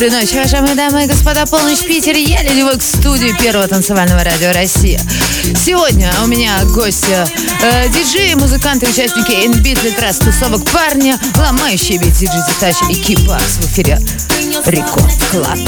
Доброй ночи, уважаемые дамы и господа. Полночь в Питере. Я Вок в студии Первого танцевального радио России. Сегодня у меня гости э, диджеи, музыканты, участники In Beat We Trust, тусовка, парни, ломающие бит диджей Детач и Кипакс в эфире Record Club.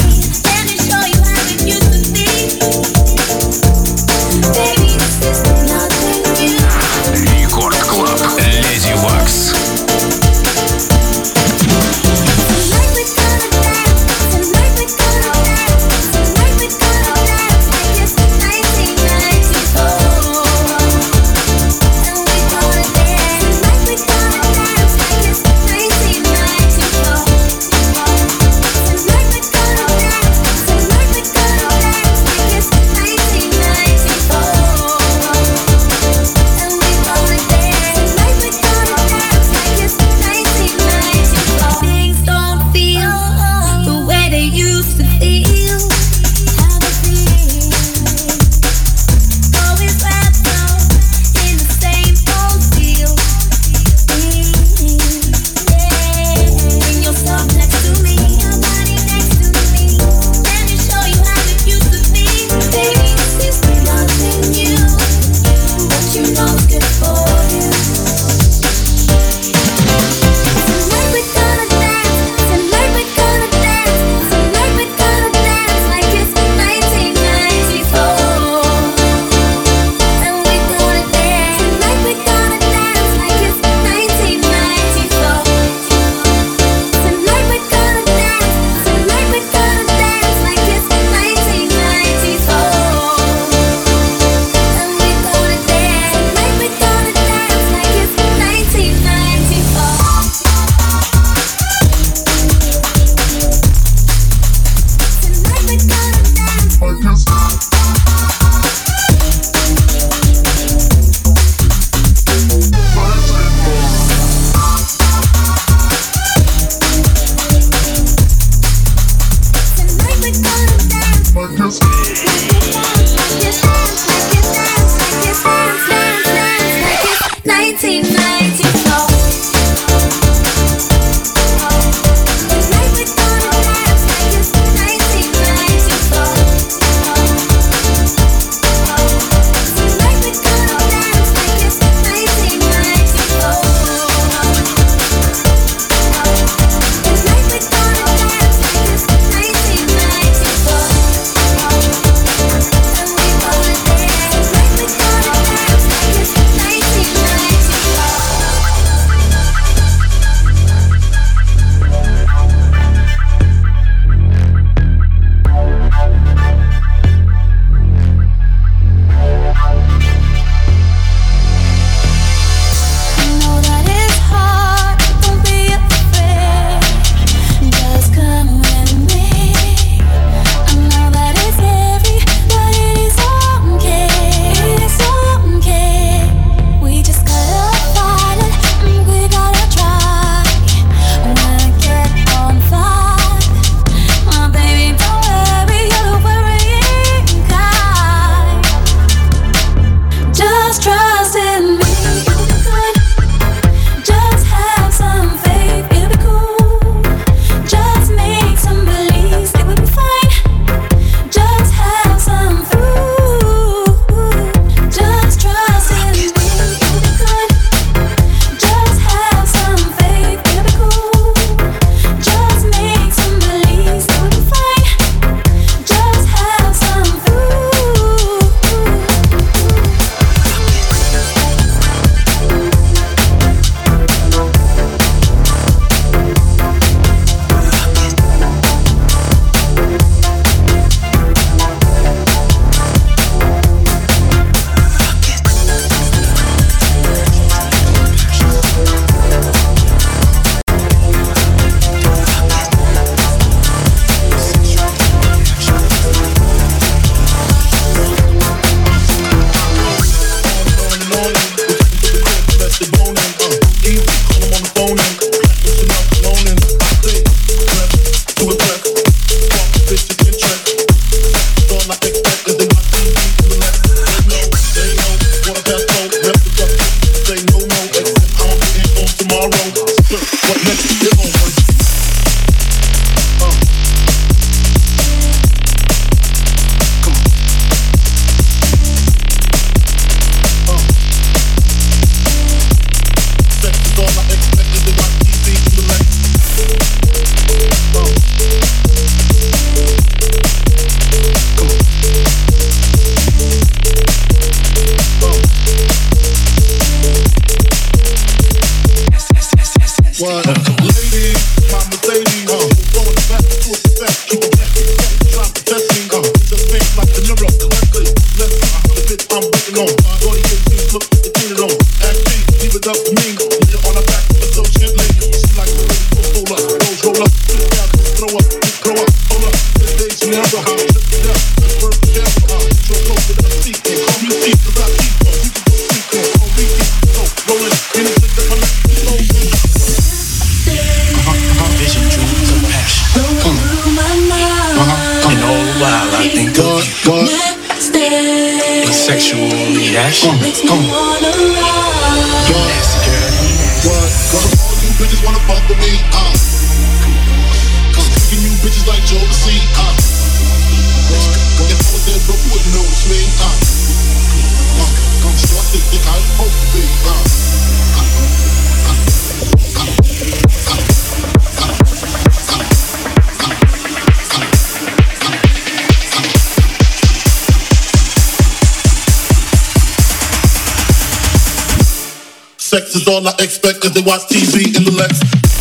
Sex is all I expect as they watch TV in the Lex.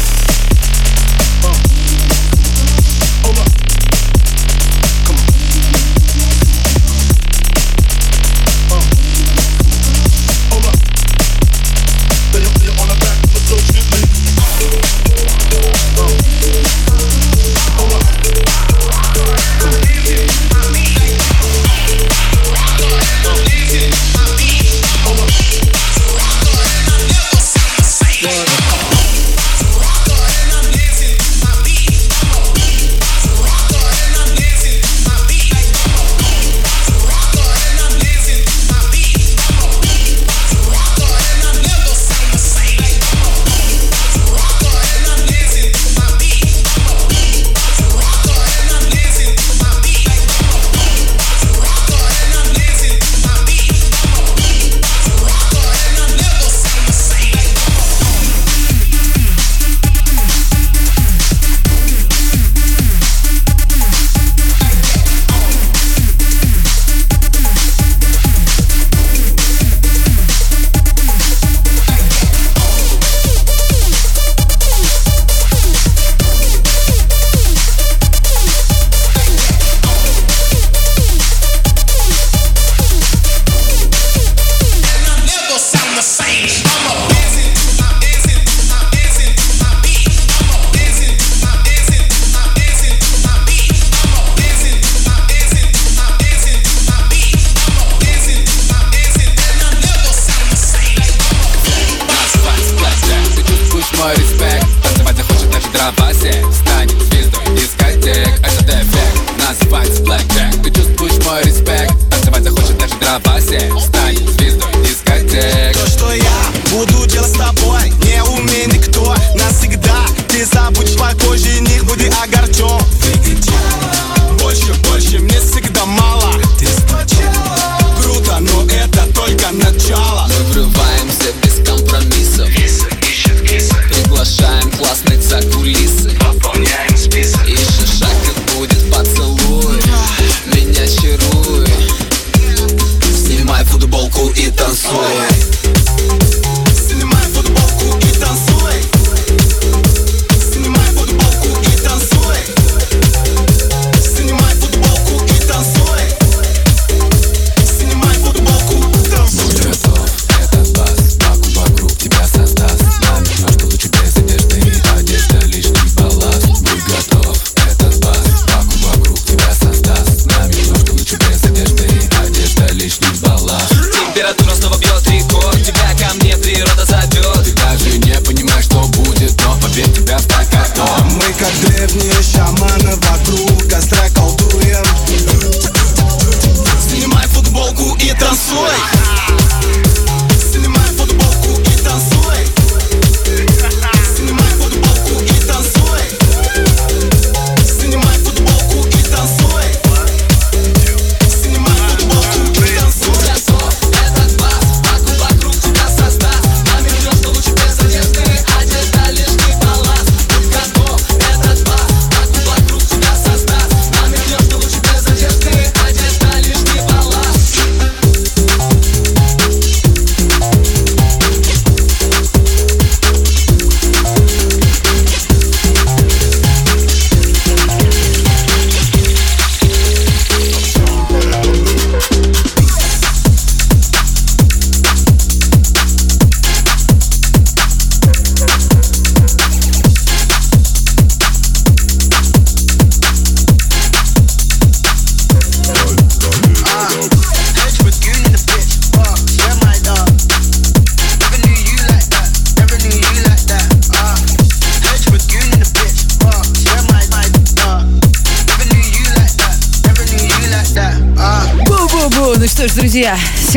кровати. Стань звездой дискотек Этот эффект назвать blackjack. Ты чувствуешь мой респект. Танцевать захочет даже дровасе Стань звездой дискотек То, что я буду делать с тобой Не умей никто. Навсегда Ты забудь покой, жених, буди огорчен.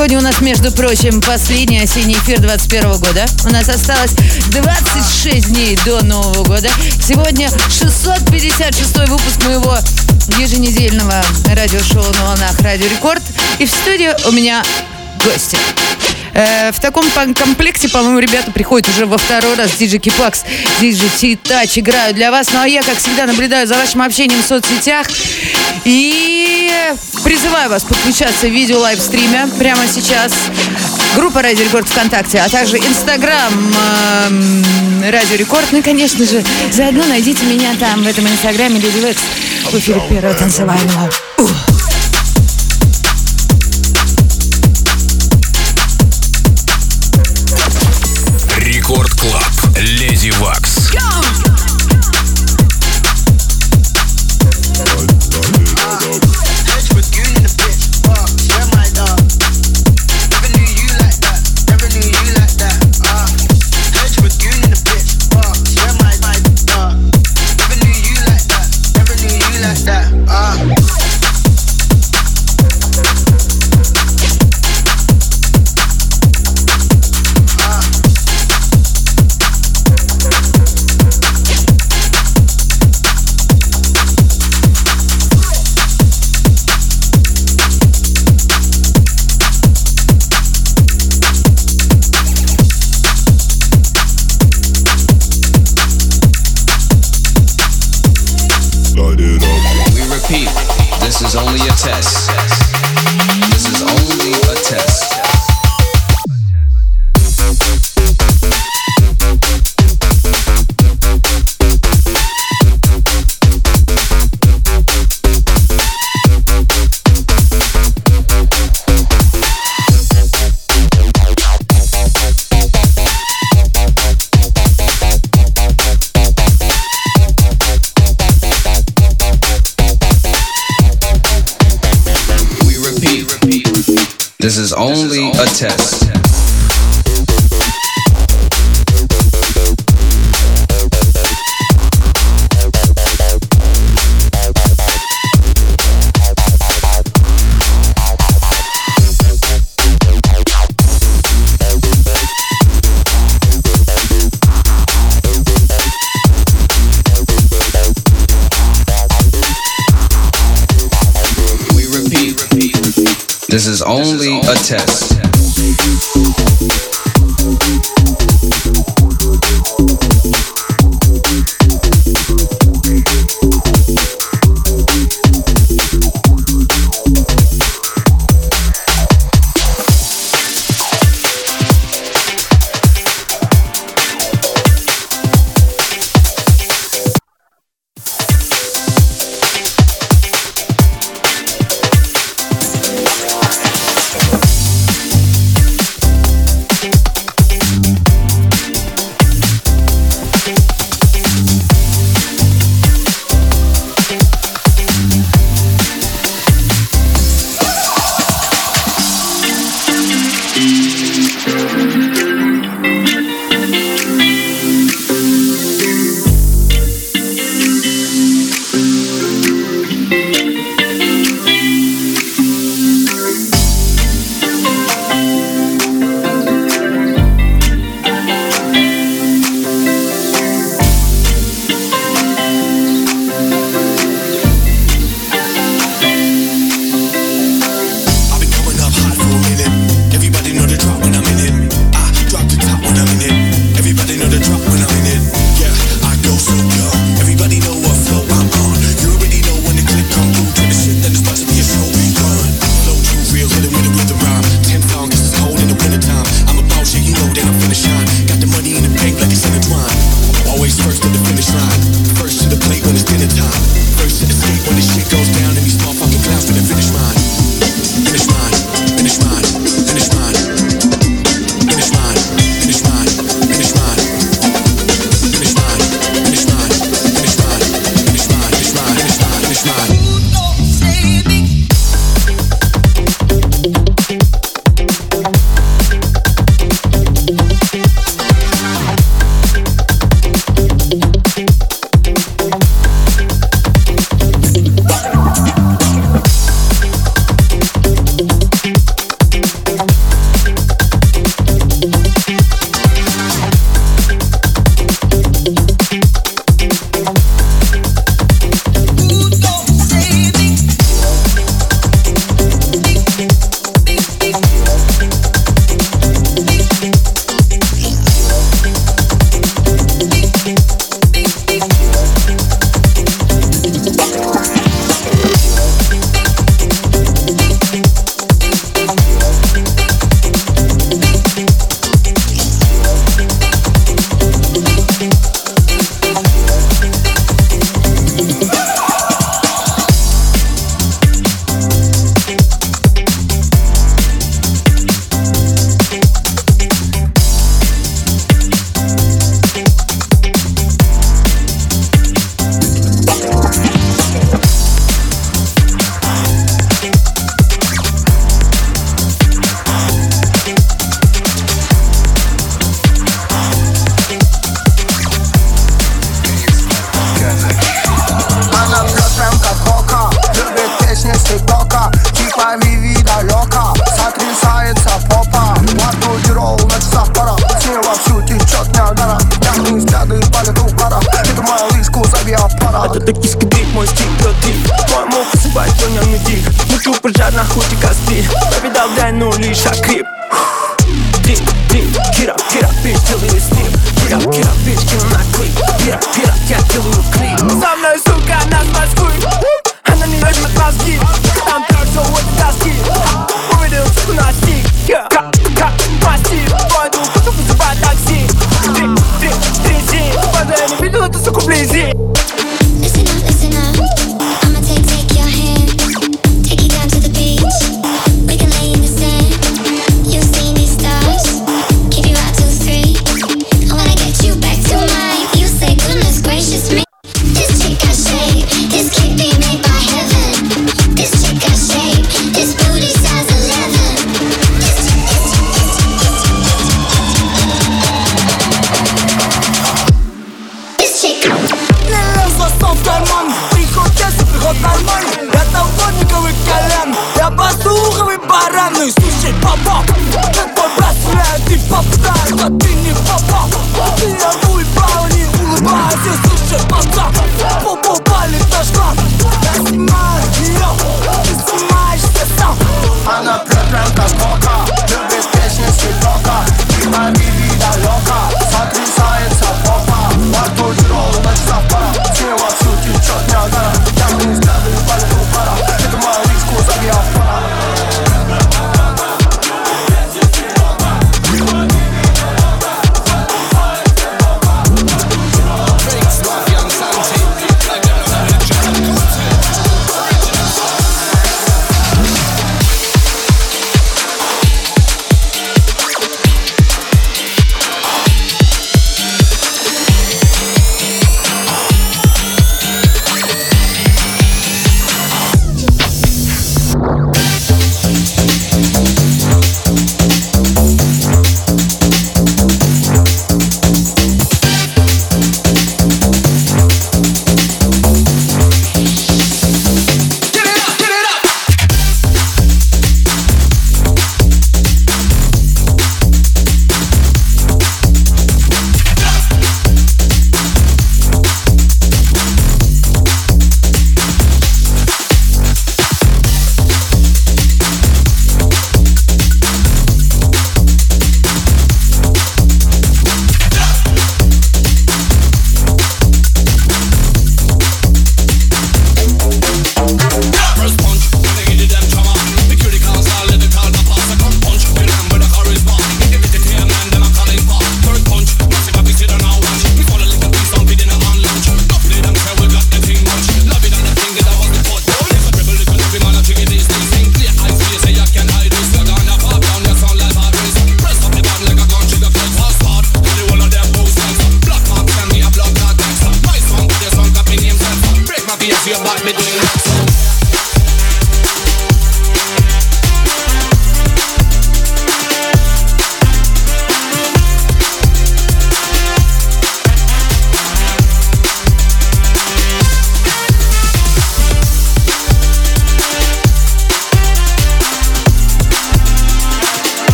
Сегодня у нас, между прочим, последний осенний эфир 21 года. У нас осталось 26 дней до Нового года. Сегодня 656 выпуск моего еженедельного радиошоу на волнах Радио Рекорд. И в студии у меня гости. Э, в таком комплекте, по-моему, ребята приходят уже во второй раз. Диджи Кипакс, Диджи Титач играют для вас. Ну а я, как всегда, наблюдаю за вашим общением в соцсетях. И призываю вас подключаться в видео лайвстриме прямо сейчас. Группа Радио Рекорд ВКонтакте, а также Инстаграм э, Радио Рекорд. Ну и, конечно же, заодно найдите меня там, в этом Инстаграме Lady Waks в эфире первого танцевального. Ух.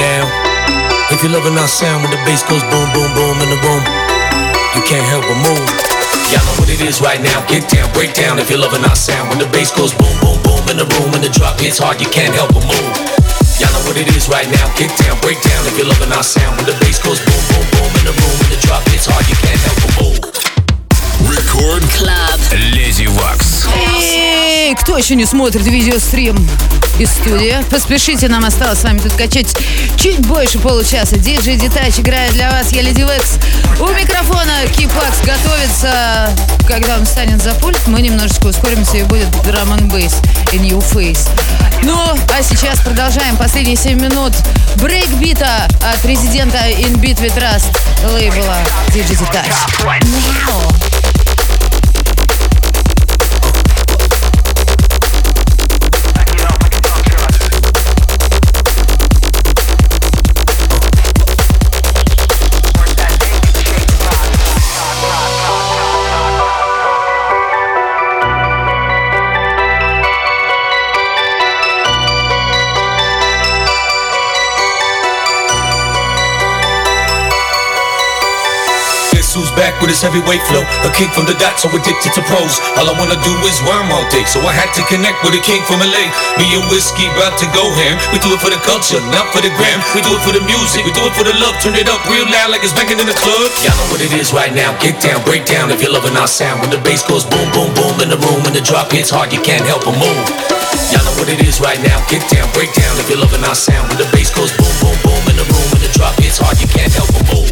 Now, If you're loving our sound when the bass goes boom, boom, boom in the room, you can't help but move. Y'all know what it is right now. Get down, break down if you're loving our sound. When the bass goes boom, boom, boom in the room and the drop hits hard, you can't help but move. Y'all know what it is right now. Get down, break down if you're loving our sound. When the bass goes boom, boom, boom in the room and the drop hits hard, you can't help but move. Record Club Lazy Wax. Эй, кто еще не смотрит видеострим из студии? Поспешите, нам осталось с вами тут качать чуть больше получаса. Диджей Детач играет для вас, я Леди Векс. У микрофона Кипакс готовится, когда он встанет за пульт, мы немножечко ускоримся и будет драм н бейс и New Face. Ну, а сейчас продолжаем последние 7 минут брейкбита от резидента In Beat with Rust лейбла DJ Detach. Now. Who's back with his heavyweight flow? A king from the dot, so addicted to pros. All I wanna do is rhyme all day, so I had to connect with a king from LA. Me and whiskey about to go ham. We do it for the culture, not for the gram. We do it for the music, we do it for the love. Turn it up real loud like it's banging in the club. Y'all know what it is right now. Get down, break down if you're loving our sound. When the bass goes boom, boom, boom in the room, and the drop hits hard, you can't help but move. Y'all know what it is right now. Get down, break down if you're loving our sound. When the bass goes boom, boom, boom in the room, and the drop hits hard, you can't help but move.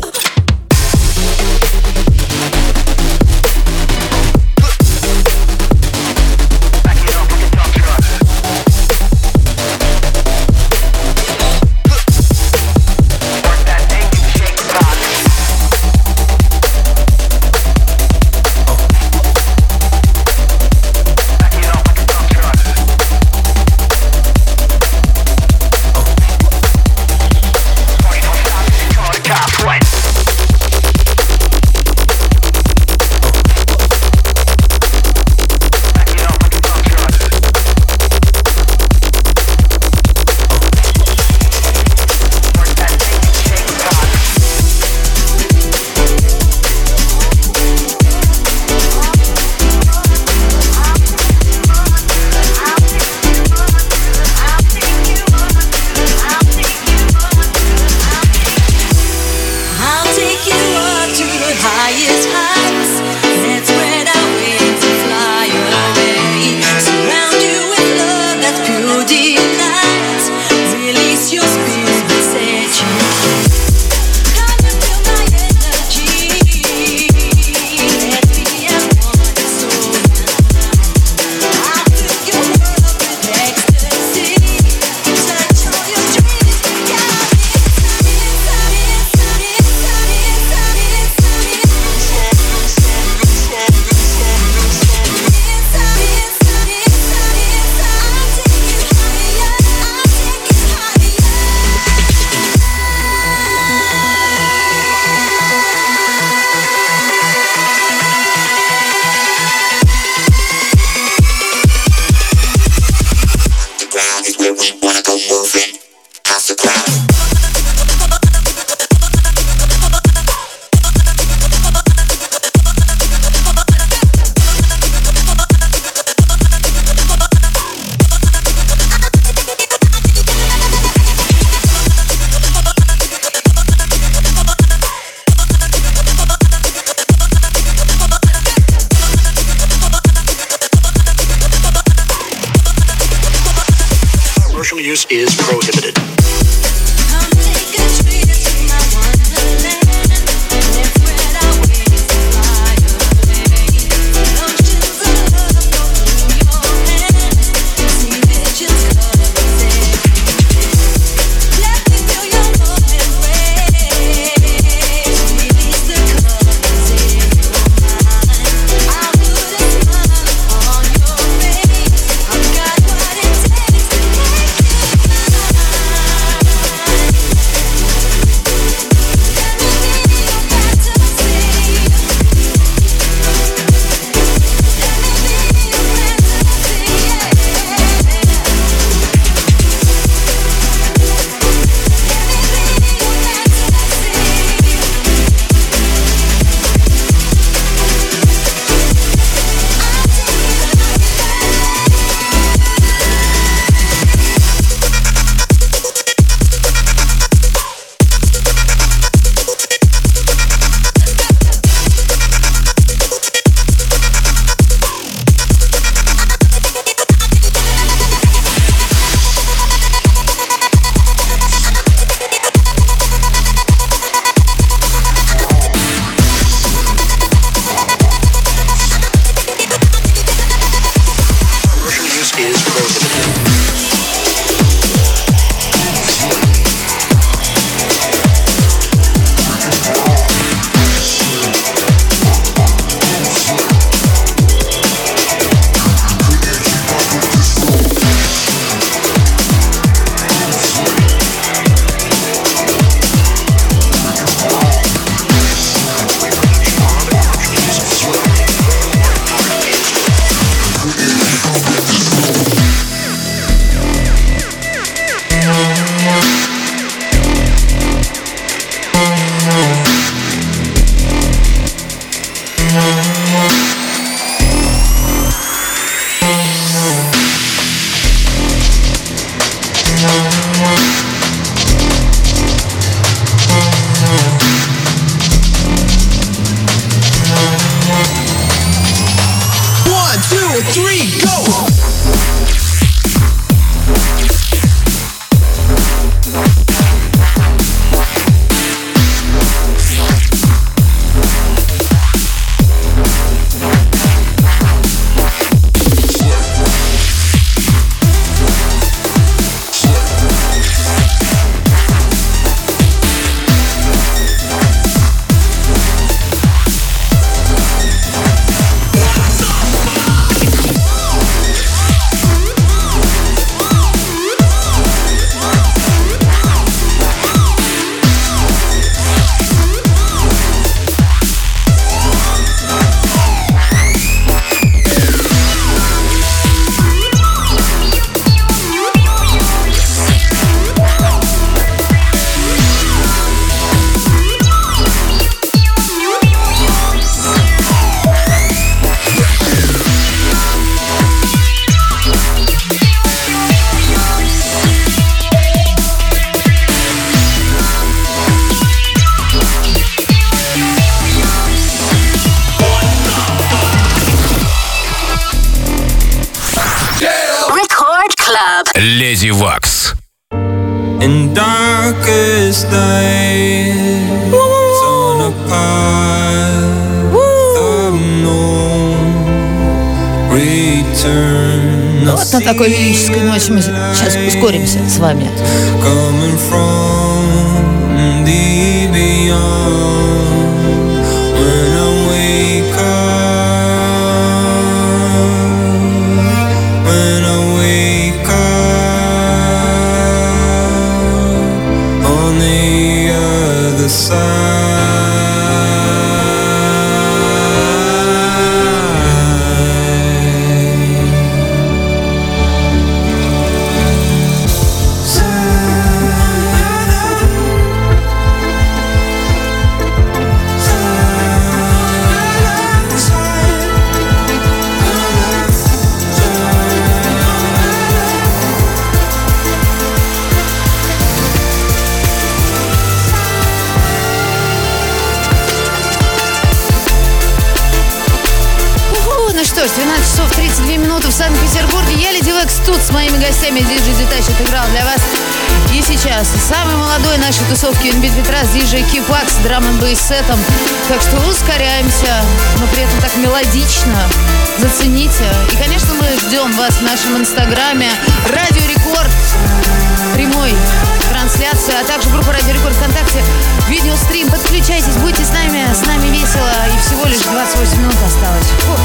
Лирической ноте мы сейчас ускоримся с вами. Waks тут с моими гостями. Диджей Детач отыграл для вас. И сейчас самый молодой нашей тусовки In Beat We Trust, диджей Кипакс с драм н сетом. Так что ускоряемся, но при этом так мелодично. Зацените. И, конечно, мы ждем вас в нашем инстаграме. Радио Рекорд. Прямая трансляция, а также группа Радио Рекорд ВКонтакте. Видеострим. Подключайтесь, будьте с нами. С нами весело. И всего лишь 28 минут осталось. Фу.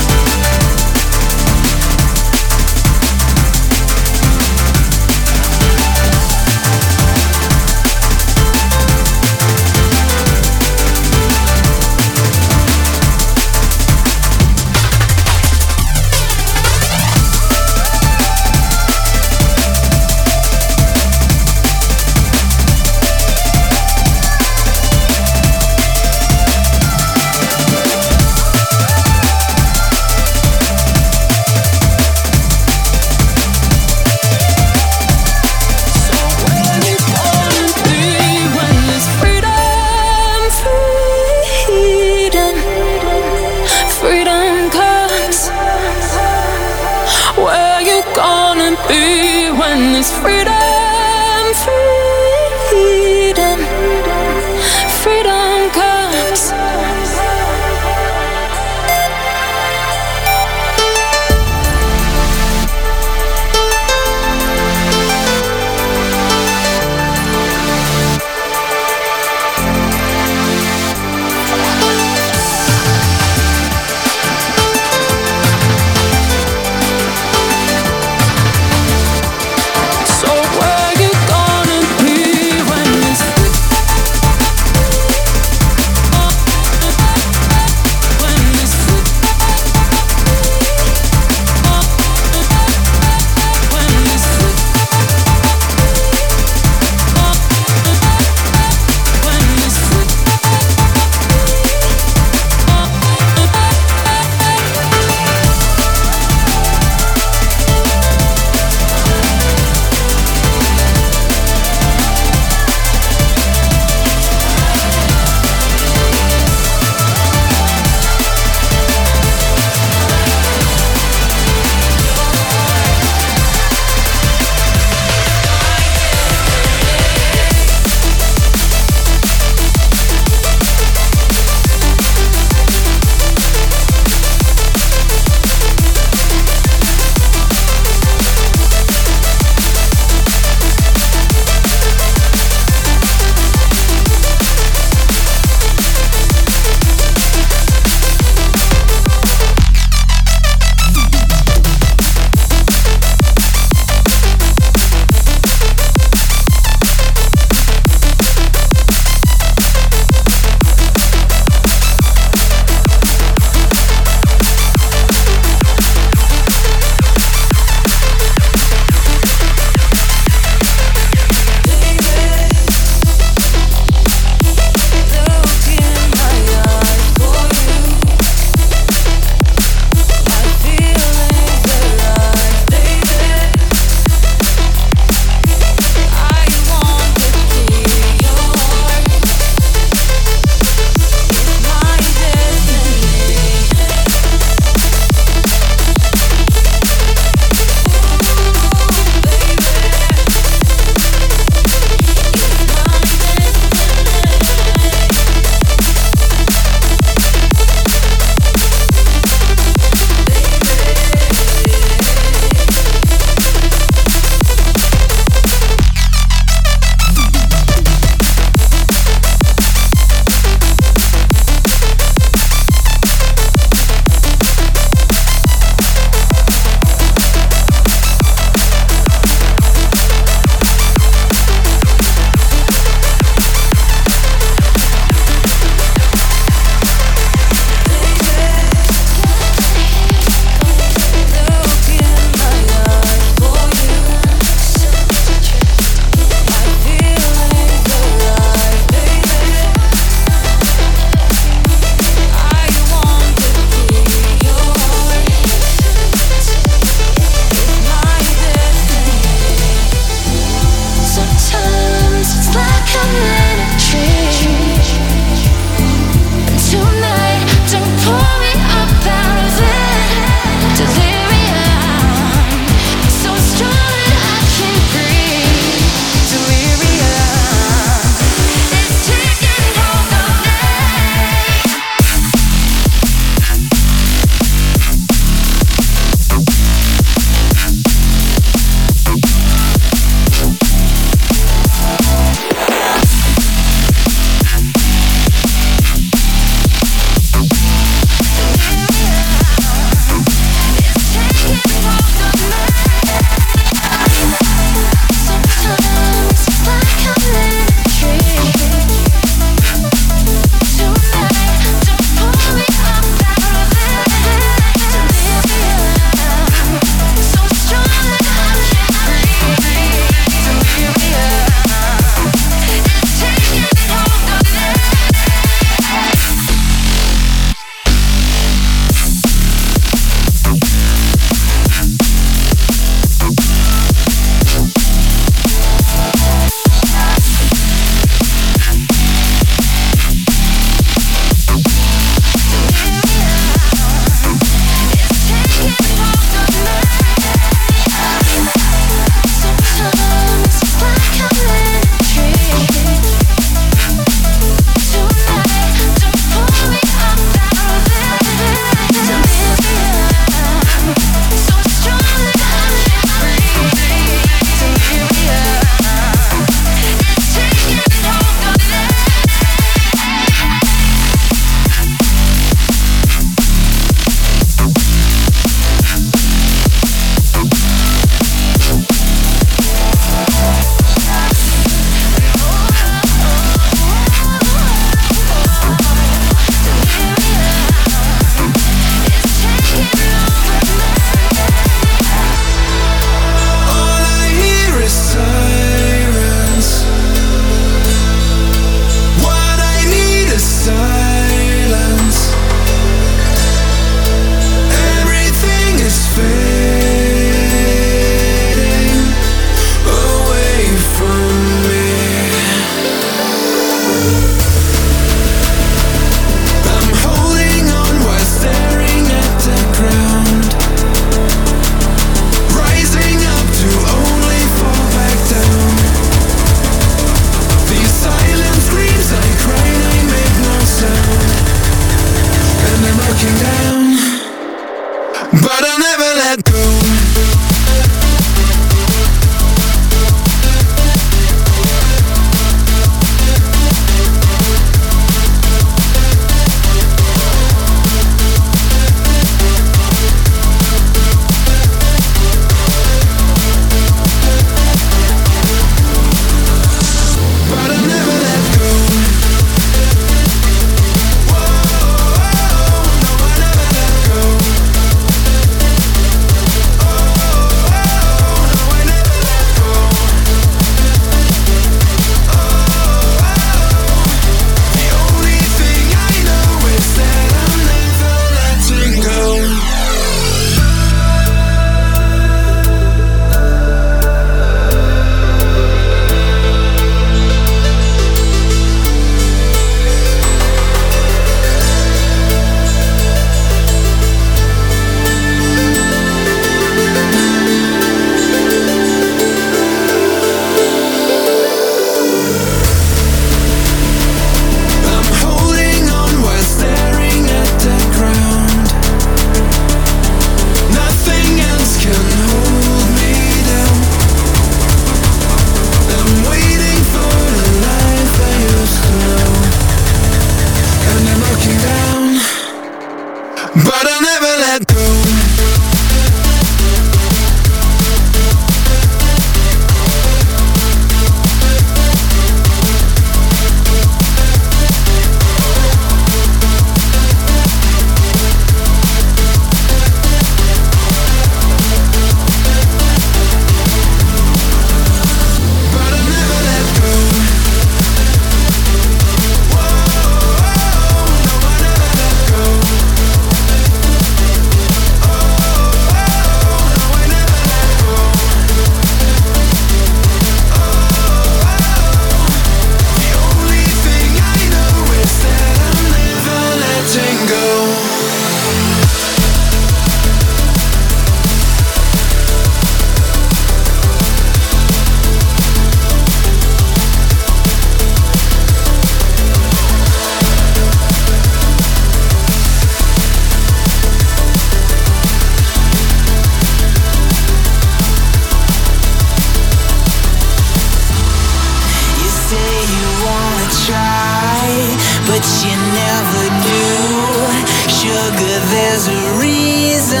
There's a reason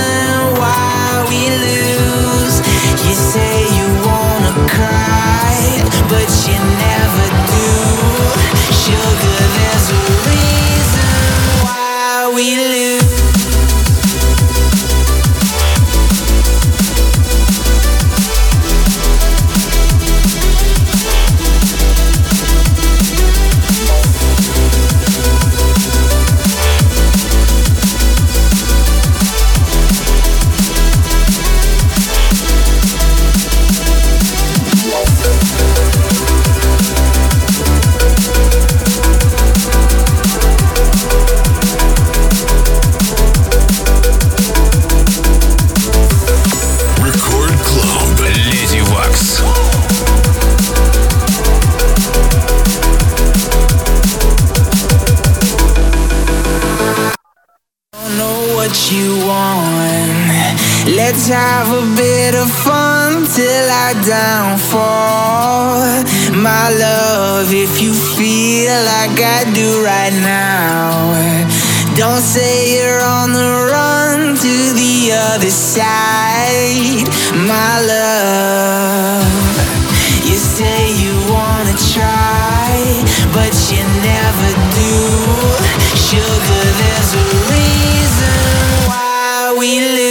why we lose. You say you wanna cry, but you never I downfall. My love, if you feel like I do right now, don't say you're on the run to the other side. My love, you say you wanna try, but you never do. Sugar, there's a reason why we lose.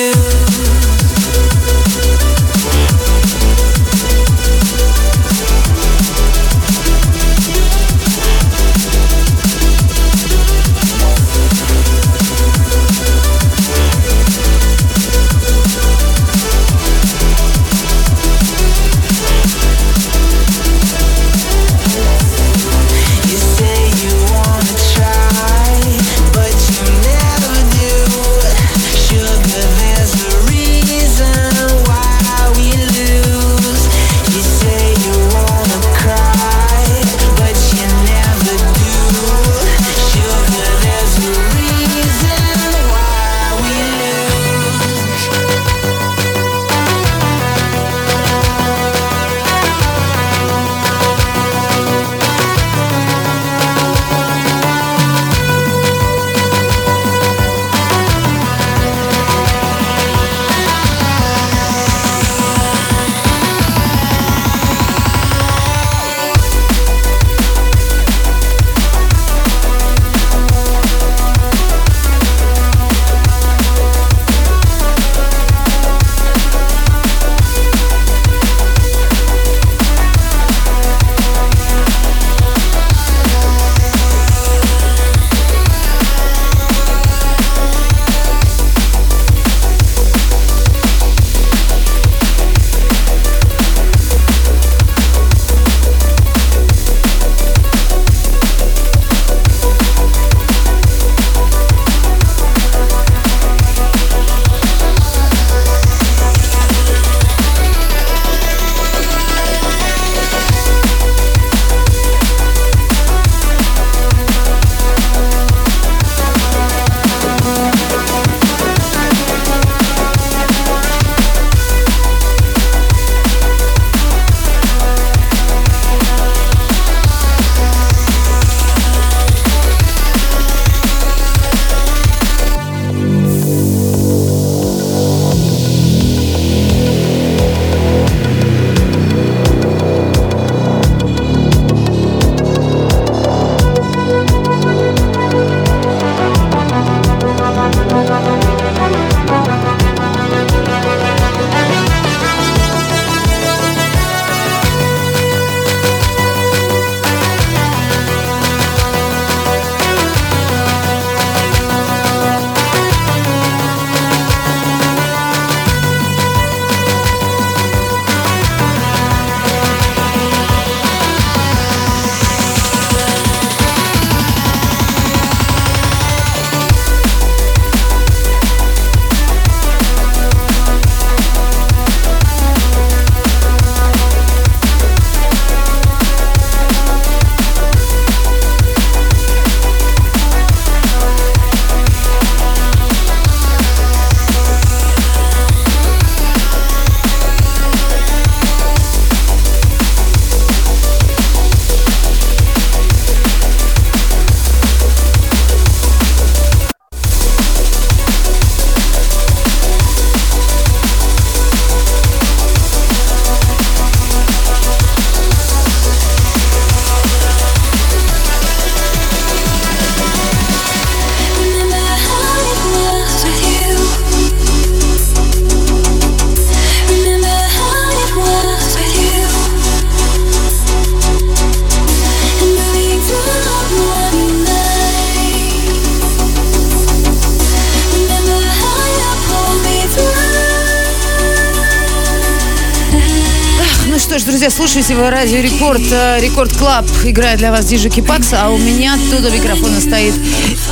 Друзья, слушайте его радио Рекорд. э, Record Club играет для вас диджей Кипакс, а у меня тут у микрофона стоит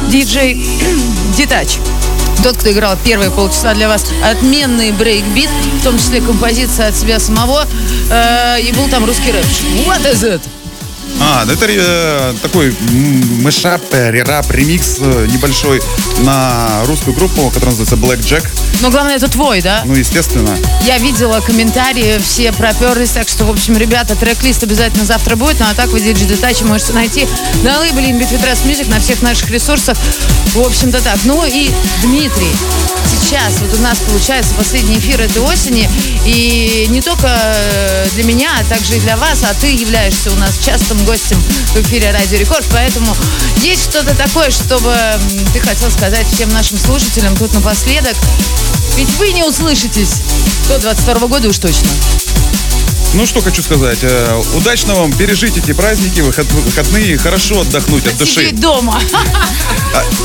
диджей Детач. Тот, кто играл первые полчаса для вас отменный брейкбит, в том числе композиция от себя самого, э, и был там русский рэп. What is it? А, это э, такой м, мэшап, э, рерап, ремикс э, небольшой на русскую группу, которая называется Black Jack. Но главное, это твой, да? Ну, естественно. Я видела комментарии, все проперлись, так что, в общем, ребята, трек-лист обязательно завтра будет, ну а так вы диджей Детачи можете найти на лейбле Inbit Music на всех наших ресурсах. В общем-то так. Ну и Дмитрий, сейчас вот у нас получается последний эфир этой осени, и не только э, для меня, а также и для вас, а ты являешься у нас частым гостем в эфире Радио Рекорд, поэтому есть что-то такое, чтобы ты хотел сказать всем нашим слушателям тут напоследок. Ведь вы не услышитесь до 22 года уж точно. Ну, что хочу сказать. э, Удачно вам пережить эти праздники, выход- выходные, хорошо отдохнуть от души. Сидеть дома.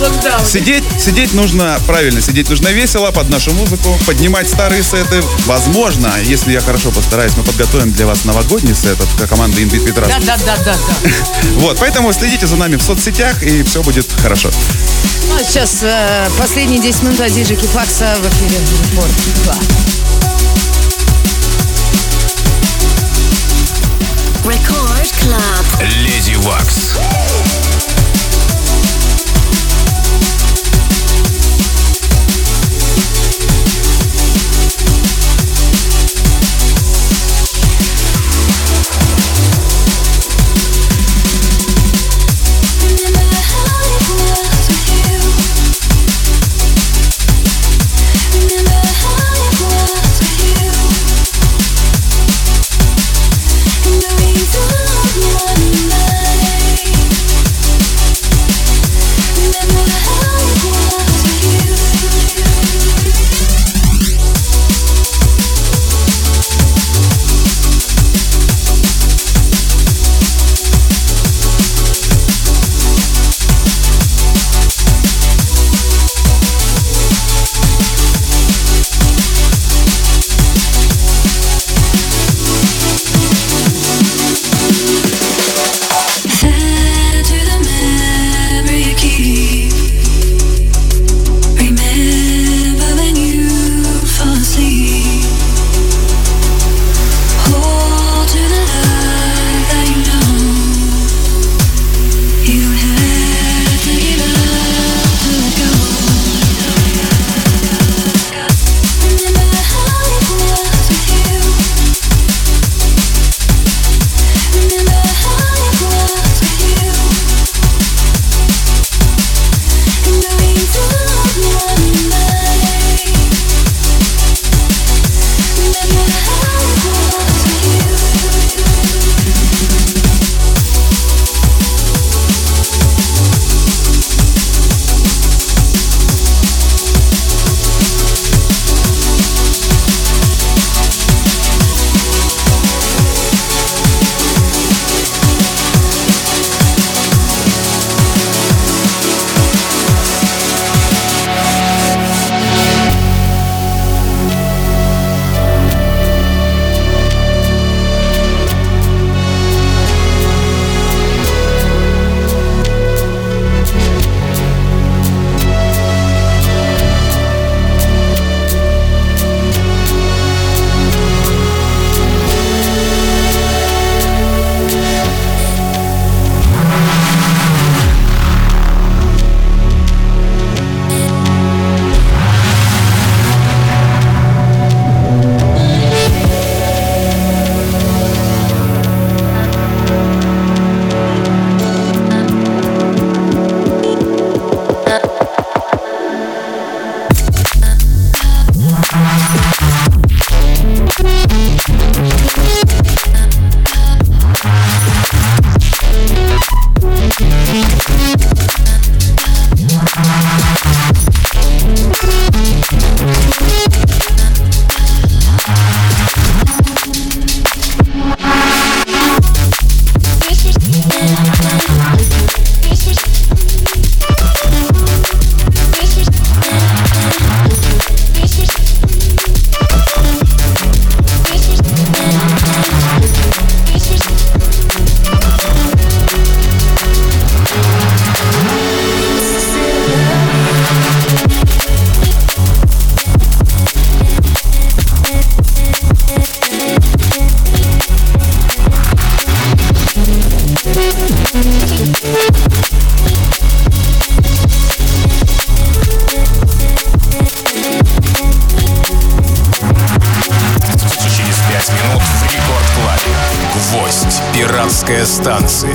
Локдаун. Сидеть, сидеть нужно правильно, сидеть нужно весело под нашу музыку, поднимать старые сеты. Возможно, если я хорошо постараюсь, мы подготовим для вас новогодний сет от команды Inbit Vitras. Да, да, да, да, да. Вот, поэтому следите за нами в соцсетях, и все будет хорошо. Ну, а сейчас э, последние 10 минут от Кифакса в эфире Record Club. Леди Вакс. Вость Пиратская станция.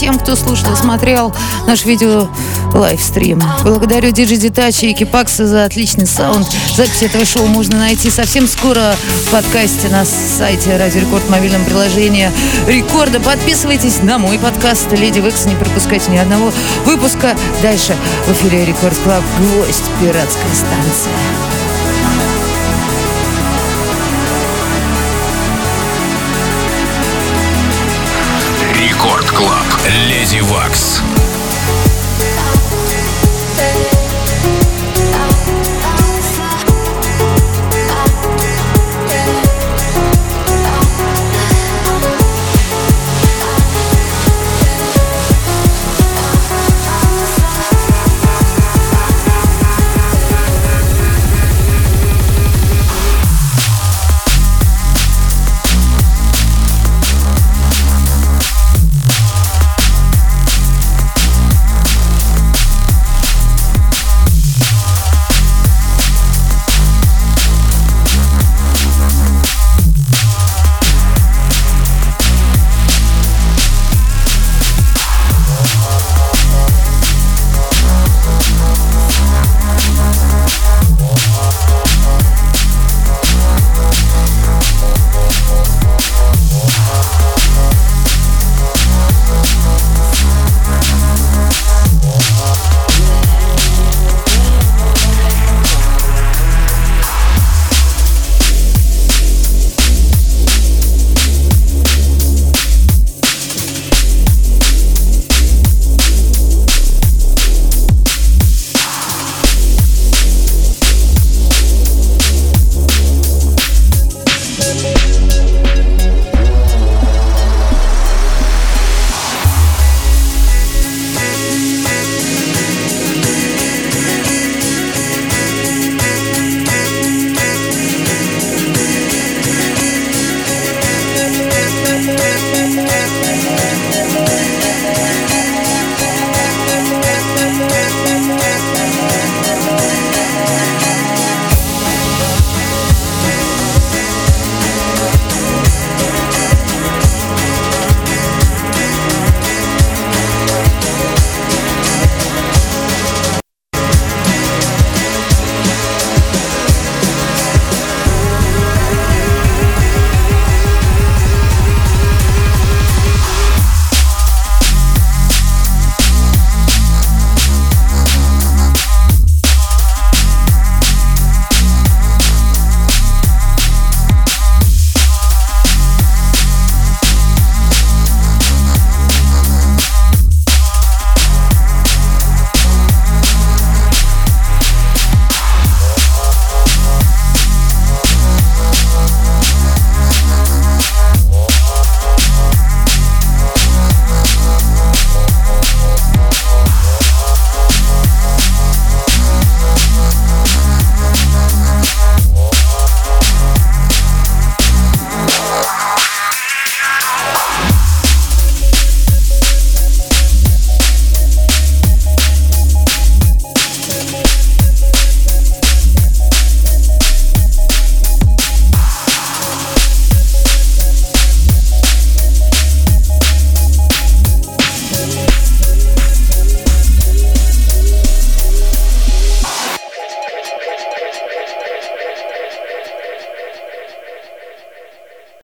Тем, кто слушал, смотрел наш видео лайвстрим. Благодарю диджея Детача и Кипакса за отличный саунд. Запись этого шоу можно найти совсем скоро в подкасте на сайте Радио Рекорд в мобильном приложении Рекорда. Подписывайтесь на мой подкаст Lady Waks, не пропускайте ни одного выпуска. Дальше в эфире Record Club «Гвоздь. Пиратская станция». Клаб. Леди Вакс.